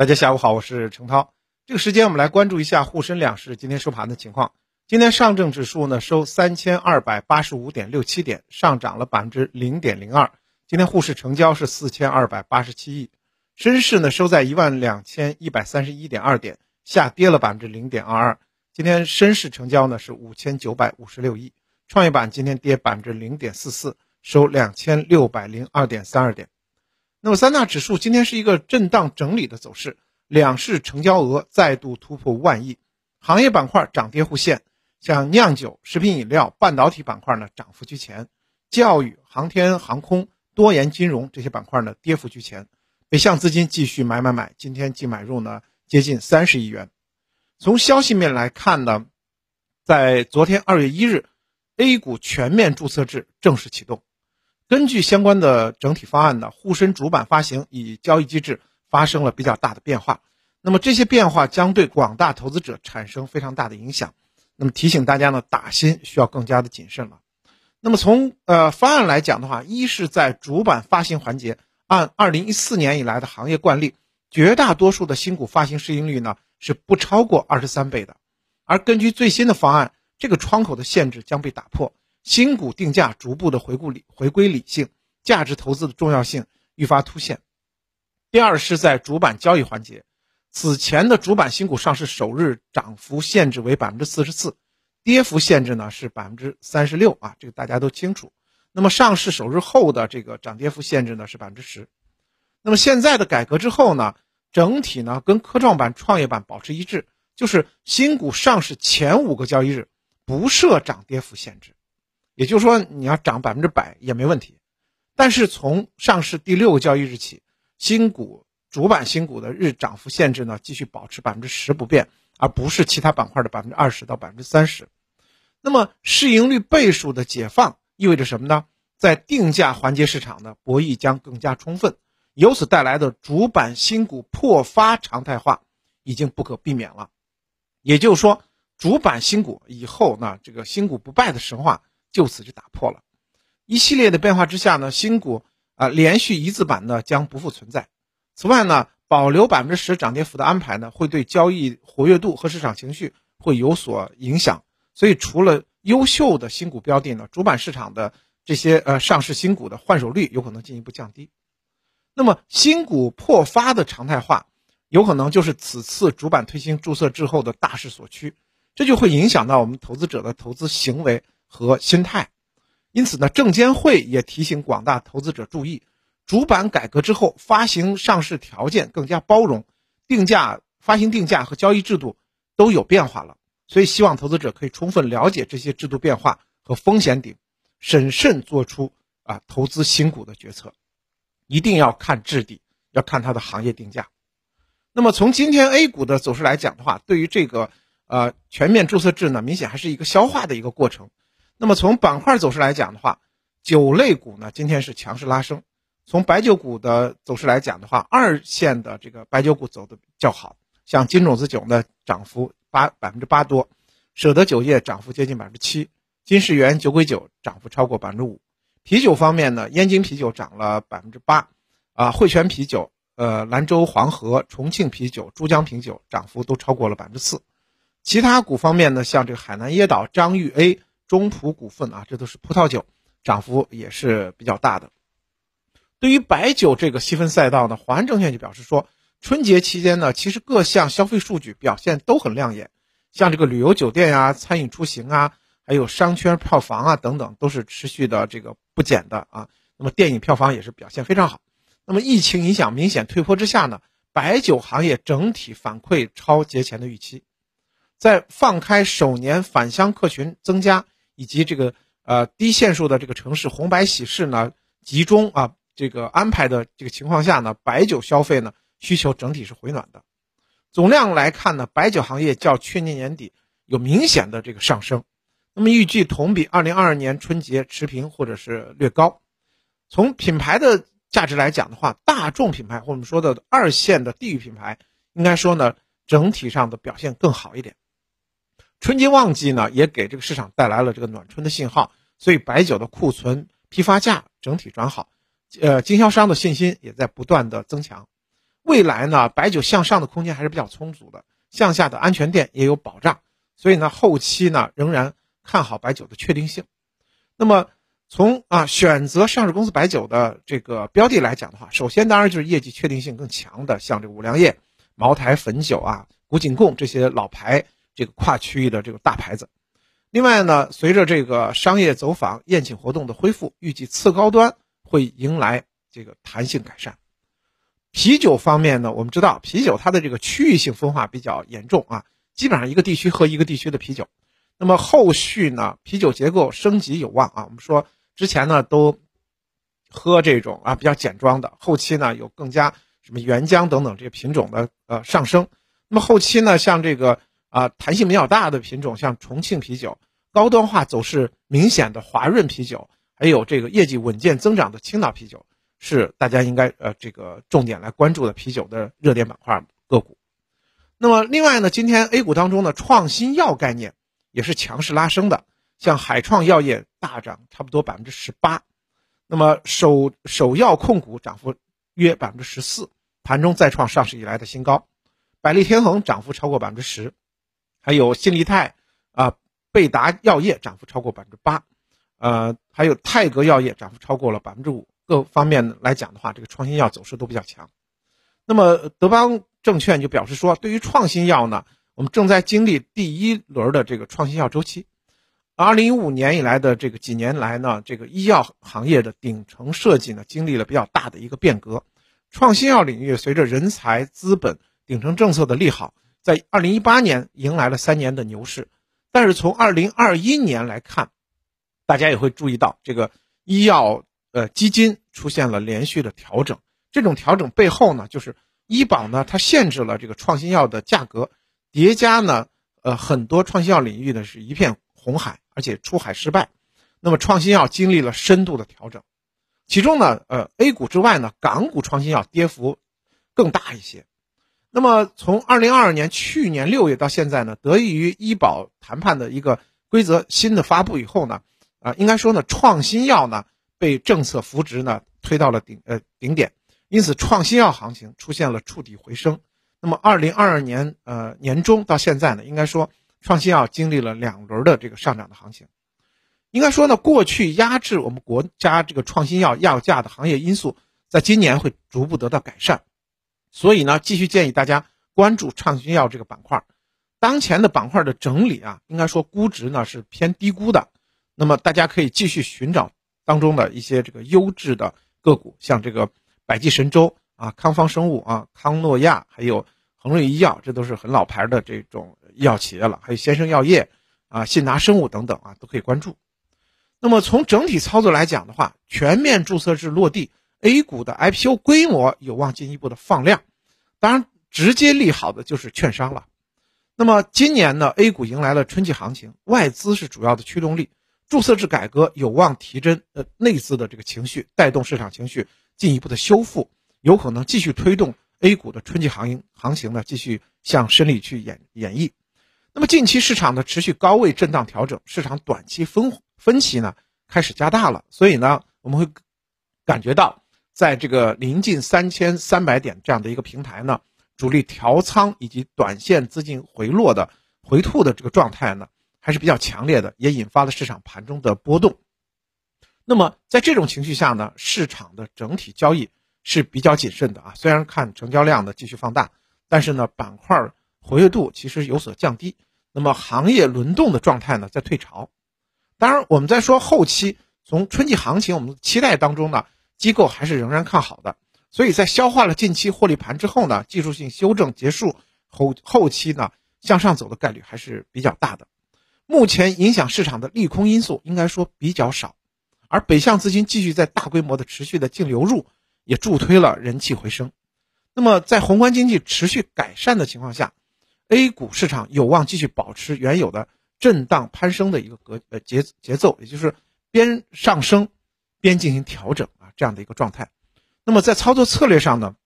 大家下午好，我是程涛。这个时间我们来关注一下沪深两市今天收盘的情况。今天上证指数呢收三千二百八十五点六七点，上涨了百分之零点零二。今天沪市成交是四千二百八十七亿。深市呢收在一万两千一百三十一点二点，下跌了百分之零点二二。今天深市成交呢是五千九百五十六亿。创业板今天跌百分之零点四四，收两千六百零二点三二点。那么三大指数今天是一个震荡整理的走势，两市成交额再度突破万亿，行业板块涨跌互现，像酿酒、食品饮料、半导体板块呢涨幅居前，教育、航天航空、多元金融这些板块呢跌幅居前，北向资金继续买买买，今天净买入呢接近三十亿元。从消息面来看呢，在昨天二月一日，A 股全面注册制正式启动。根据相关的整体方案呢，沪深主板发行与交易机制发生了比较大的变化。那么这些变化将对广大投资者产生非常大的影响。那么提醒大家呢，打新需要更加的谨慎了。那么从呃方案来讲的话，一是在主板发行环节，按二零一四年以来的行业惯例，绝大多数的新股发行市盈率呢是不超过二十三倍的。而根据最新的方案，这个窗口的限制将被打破。新股定价逐步的回顾理回归理性，价值投资的重要性愈发凸显。第二是在主板交易环节，此前的主板新股上市首日涨幅限制为百分之四十四，跌幅限制呢是百分之三十六啊，这个大家都清楚。那么上市首日后的这个涨跌幅限制呢是百分之十。那么现在的改革之后呢，整体呢跟科创板、创业板保持一致，就是新股上市前五个交易日不设涨跌幅限制。也就是说，你要涨百分之百也没问题，但是从上市第六个交易日起，新股主板新股的日涨幅限制呢，继续保持百分之十不变，而不是其他板块的百分之二十到百分之三十。那么市盈率倍数的解放意味着什么呢？在定价环节市场的博弈将更加充分，由此带来的主板新股破发常态化已经不可避免了。也就是说，主板新股以后呢，这个新股不败的神话。就此就打破了，一系列的变化之下呢，新股啊连续一字板呢将不复存在。此外呢，保留百分之十涨跌幅的安排呢，会对交易活跃度和市场情绪会有所影响。所以，除了优秀的新股标的呢，主板市场的这些呃上市新股的换手率有可能进一步降低。那么，新股破发的常态化，有可能就是此次主板推行注册制后的大势所趋，这就会影响到我们投资者的投资行为。和心态，因此呢，证监会也提醒广大投资者注意，主板改革之后，发行上市条件更加包容，定价、发行定价和交易制度都有变化了。所以，希望投资者可以充分了解这些制度变化和风险顶，审慎做出啊投资新股的决策。一定要看质地，要看它的行业定价。那么，从今天 A 股的走势来讲的话，对于这个呃全面注册制呢，明显还是一个消化的一个过程。那么从板块走势来讲的话，酒类股呢今天是强势拉升。从白酒股的走势来讲的话，二线的这个白酒股走的较好，像金种子酒呢涨幅八百分之八多，舍得酒业涨幅接近百分之七，金世缘酒鬼酒涨幅超过百分之五。啤酒方面呢，燕京啤酒涨了百分之八，啊汇泉啤酒、呃兰州黄河、重庆啤酒、珠江啤酒涨幅都超过了百分之四。其他股方面呢，像这个海南椰岛、张裕 A。中普股份啊，这都是葡萄酒，涨幅也是比较大的。对于白酒这个细分赛道呢，华安证券就表示说，春节期间呢，其实各项消费数据表现都很亮眼，像这个旅游酒店呀、餐饮出行啊，还有商圈票房啊等等，都是持续的这个不减的啊。那么电影票房也是表现非常好。那么疫情影响明显退坡之下呢，白酒行业整体反馈超节前的预期，在放开首年返乡客群增加。以及这个呃低线数的这个城市红白喜事呢集中啊这个安排的这个情况下呢，白酒消费呢需求整体是回暖的。总量来看呢，白酒行业较去年年底有明显的这个上升。那么预计同比二零二二年春节持平或者是略高。从品牌的价值来讲的话，大众品牌或我们说的二线的地域品牌，应该说呢整体上的表现更好一点。春节旺季呢，也给这个市场带来了这个暖春的信号，所以白酒的库存、批发价整体转好，呃，经销商的信心也在不断的增强。未来呢，白酒向上的空间还是比较充足的，向下的安全垫也有保障，所以呢，后期呢仍然看好白酒的确定性。那么从啊选择上市公司白酒的这个标的来讲的话，首先当然就是业绩确定性更强的，像这个五粮液、茅台、汾酒啊、古井贡这些老牌这个跨区域的这个大牌子。另外呢，随着这个商业走访、宴请活动的恢复，预计次高端会迎来这个弹性改善。啤酒方面呢，我们知道啤酒它的这个区域性分化比较严重啊，基本上一个地区喝一个地区的啤酒。那么后续呢，啤酒结构升级有望啊。我们说之前呢都喝这种啊比较简装的，后期呢有更加什么原浆等等这些品种的呃上升。那么后期呢，像这个。啊，弹性比较大的品种，像重庆啤酒，高端化走势明显的华润啤酒，还有这个业绩稳健增长的青岛啤酒，是大家应该呃这个重点来关注的啤酒的热点板块个股。那么另外呢，今天 A 股当中的创新药概念也是强势拉升的，像海创药业大涨差不多百分之十八，那么首首药控股涨幅约百分之十四，盘中再创上市以来的新高，百利天恒涨幅超过百分之十。还有新力泰啊，贝达药业涨幅超过百分之八，呃，还有泰格药业涨幅超过了百分之五。各方面来讲的话，这个创新药走势都比较强。那么德邦证券就表示说，对于创新药呢，我们正在经历第一轮的这个创新药周期。二零一五年以来的这个几年来呢，这个医药行业的顶层设计呢，经历了比较大的一个变革。创新药领域随着人才、资本、顶层政策的利好。在二零一八年迎来了三年的牛市，但是从二零二一年来看，大家也会注意到这个医药呃基金出现了连续的调整。这种调整背后呢，就是医保呢它限制了这个创新药的价格，叠加呢呃很多创新药领域呢是一片红海，而且出海失败，那么创新药经历了深度的调整，其中呢呃 A 股之外呢港股创新药跌幅更大一些。那么，从二零二二年去年六月到现在呢，得益于医保谈判的一个规则新的发布以后呢，啊，应该说呢，创新药呢被政策扶植呢推到了顶呃顶点，因此创新药行情出现了触底回升。那么，二零二二年呃年中到现在呢，应该说创新药经历了两轮的这个上涨的行情。应该说呢，过去压制我们国家这个创新药药价的行业因素，在今年会逐步得到改善。所以呢，继续建议大家关注创新药这个板块。当前的板块的整理啊，应该说估值呢是偏低估的。那么大家可以继续寻找当中的一些这个优质的个股，像这个百济神州啊、康方生物啊、康诺亚，还有恒瑞医药，这都是很老牌的这种医药企业了。还有先生药业啊、信达生物等等啊，都可以关注。那么从整体操作来讲的话，全面注册制落地。A 股的 IPO 规模有望进一步的放量，当然直接利好的就是券商了。那么今年呢，A 股迎来了春季行情，外资是主要的驱动力，注册制改革有望提振呃内资的这个情绪，带动市场情绪进一步的修复，有可能继续推动 A 股的春季行情行情呢继续向深里去演演绎。那么近期市场的持续高位震荡调整，市场短期分分歧呢开始加大了，所以呢我们会感觉到。在这个临近三千三百点这样的一个平台呢，主力调仓以及短线资金回落的回吐的这个状态呢，还是比较强烈的，也引发了市场盘中的波动。那么在这种情绪下呢，市场的整体交易是比较谨慎的啊。虽然看成交量呢继续放大，但是呢板块活跃度其实有所降低。那么行业轮动的状态呢在退潮。当然，我们在说后期从春季行情我们期待当中呢。机构还是仍然看好的，所以在消化了近期获利盘之后呢，技术性修正结束后，后期呢向上走的概率还是比较大的。目前影响市场的利空因素应该说比较少，而北向资金继续在大规模的持续的净流入，也助推了人气回升。那么在宏观经济持续改善的情况下，A 股市场有望继续保持原有的震荡攀升的一个格呃节节奏，也就是边上升边进行调整。这样的一个状态，那么在操作策略上呢，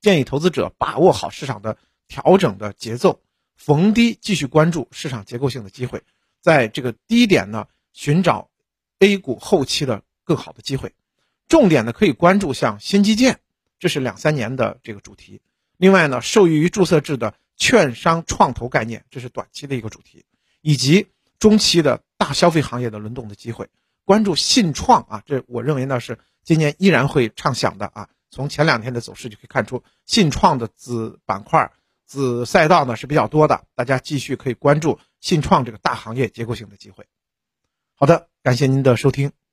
建议投资者把握好市场的调整的节奏，逢低继续关注市场结构性的机会，在这个低点呢寻找 A 股后期的更好的机会，重点呢可以关注像新基建，这是两三年的这个主题，另外呢，受益于注册制的券商创投概念，这是短期的一个主题，以及中期的大消费行业的轮动的机会。关注信创啊，这我认为呢是今年依然会畅想的啊。从前两天的走势就可以看出，信创的子板块、子赛道呢是比较多的，大家继续可以关注信创这个大行业结构性的机会。好的，感谢您的收听。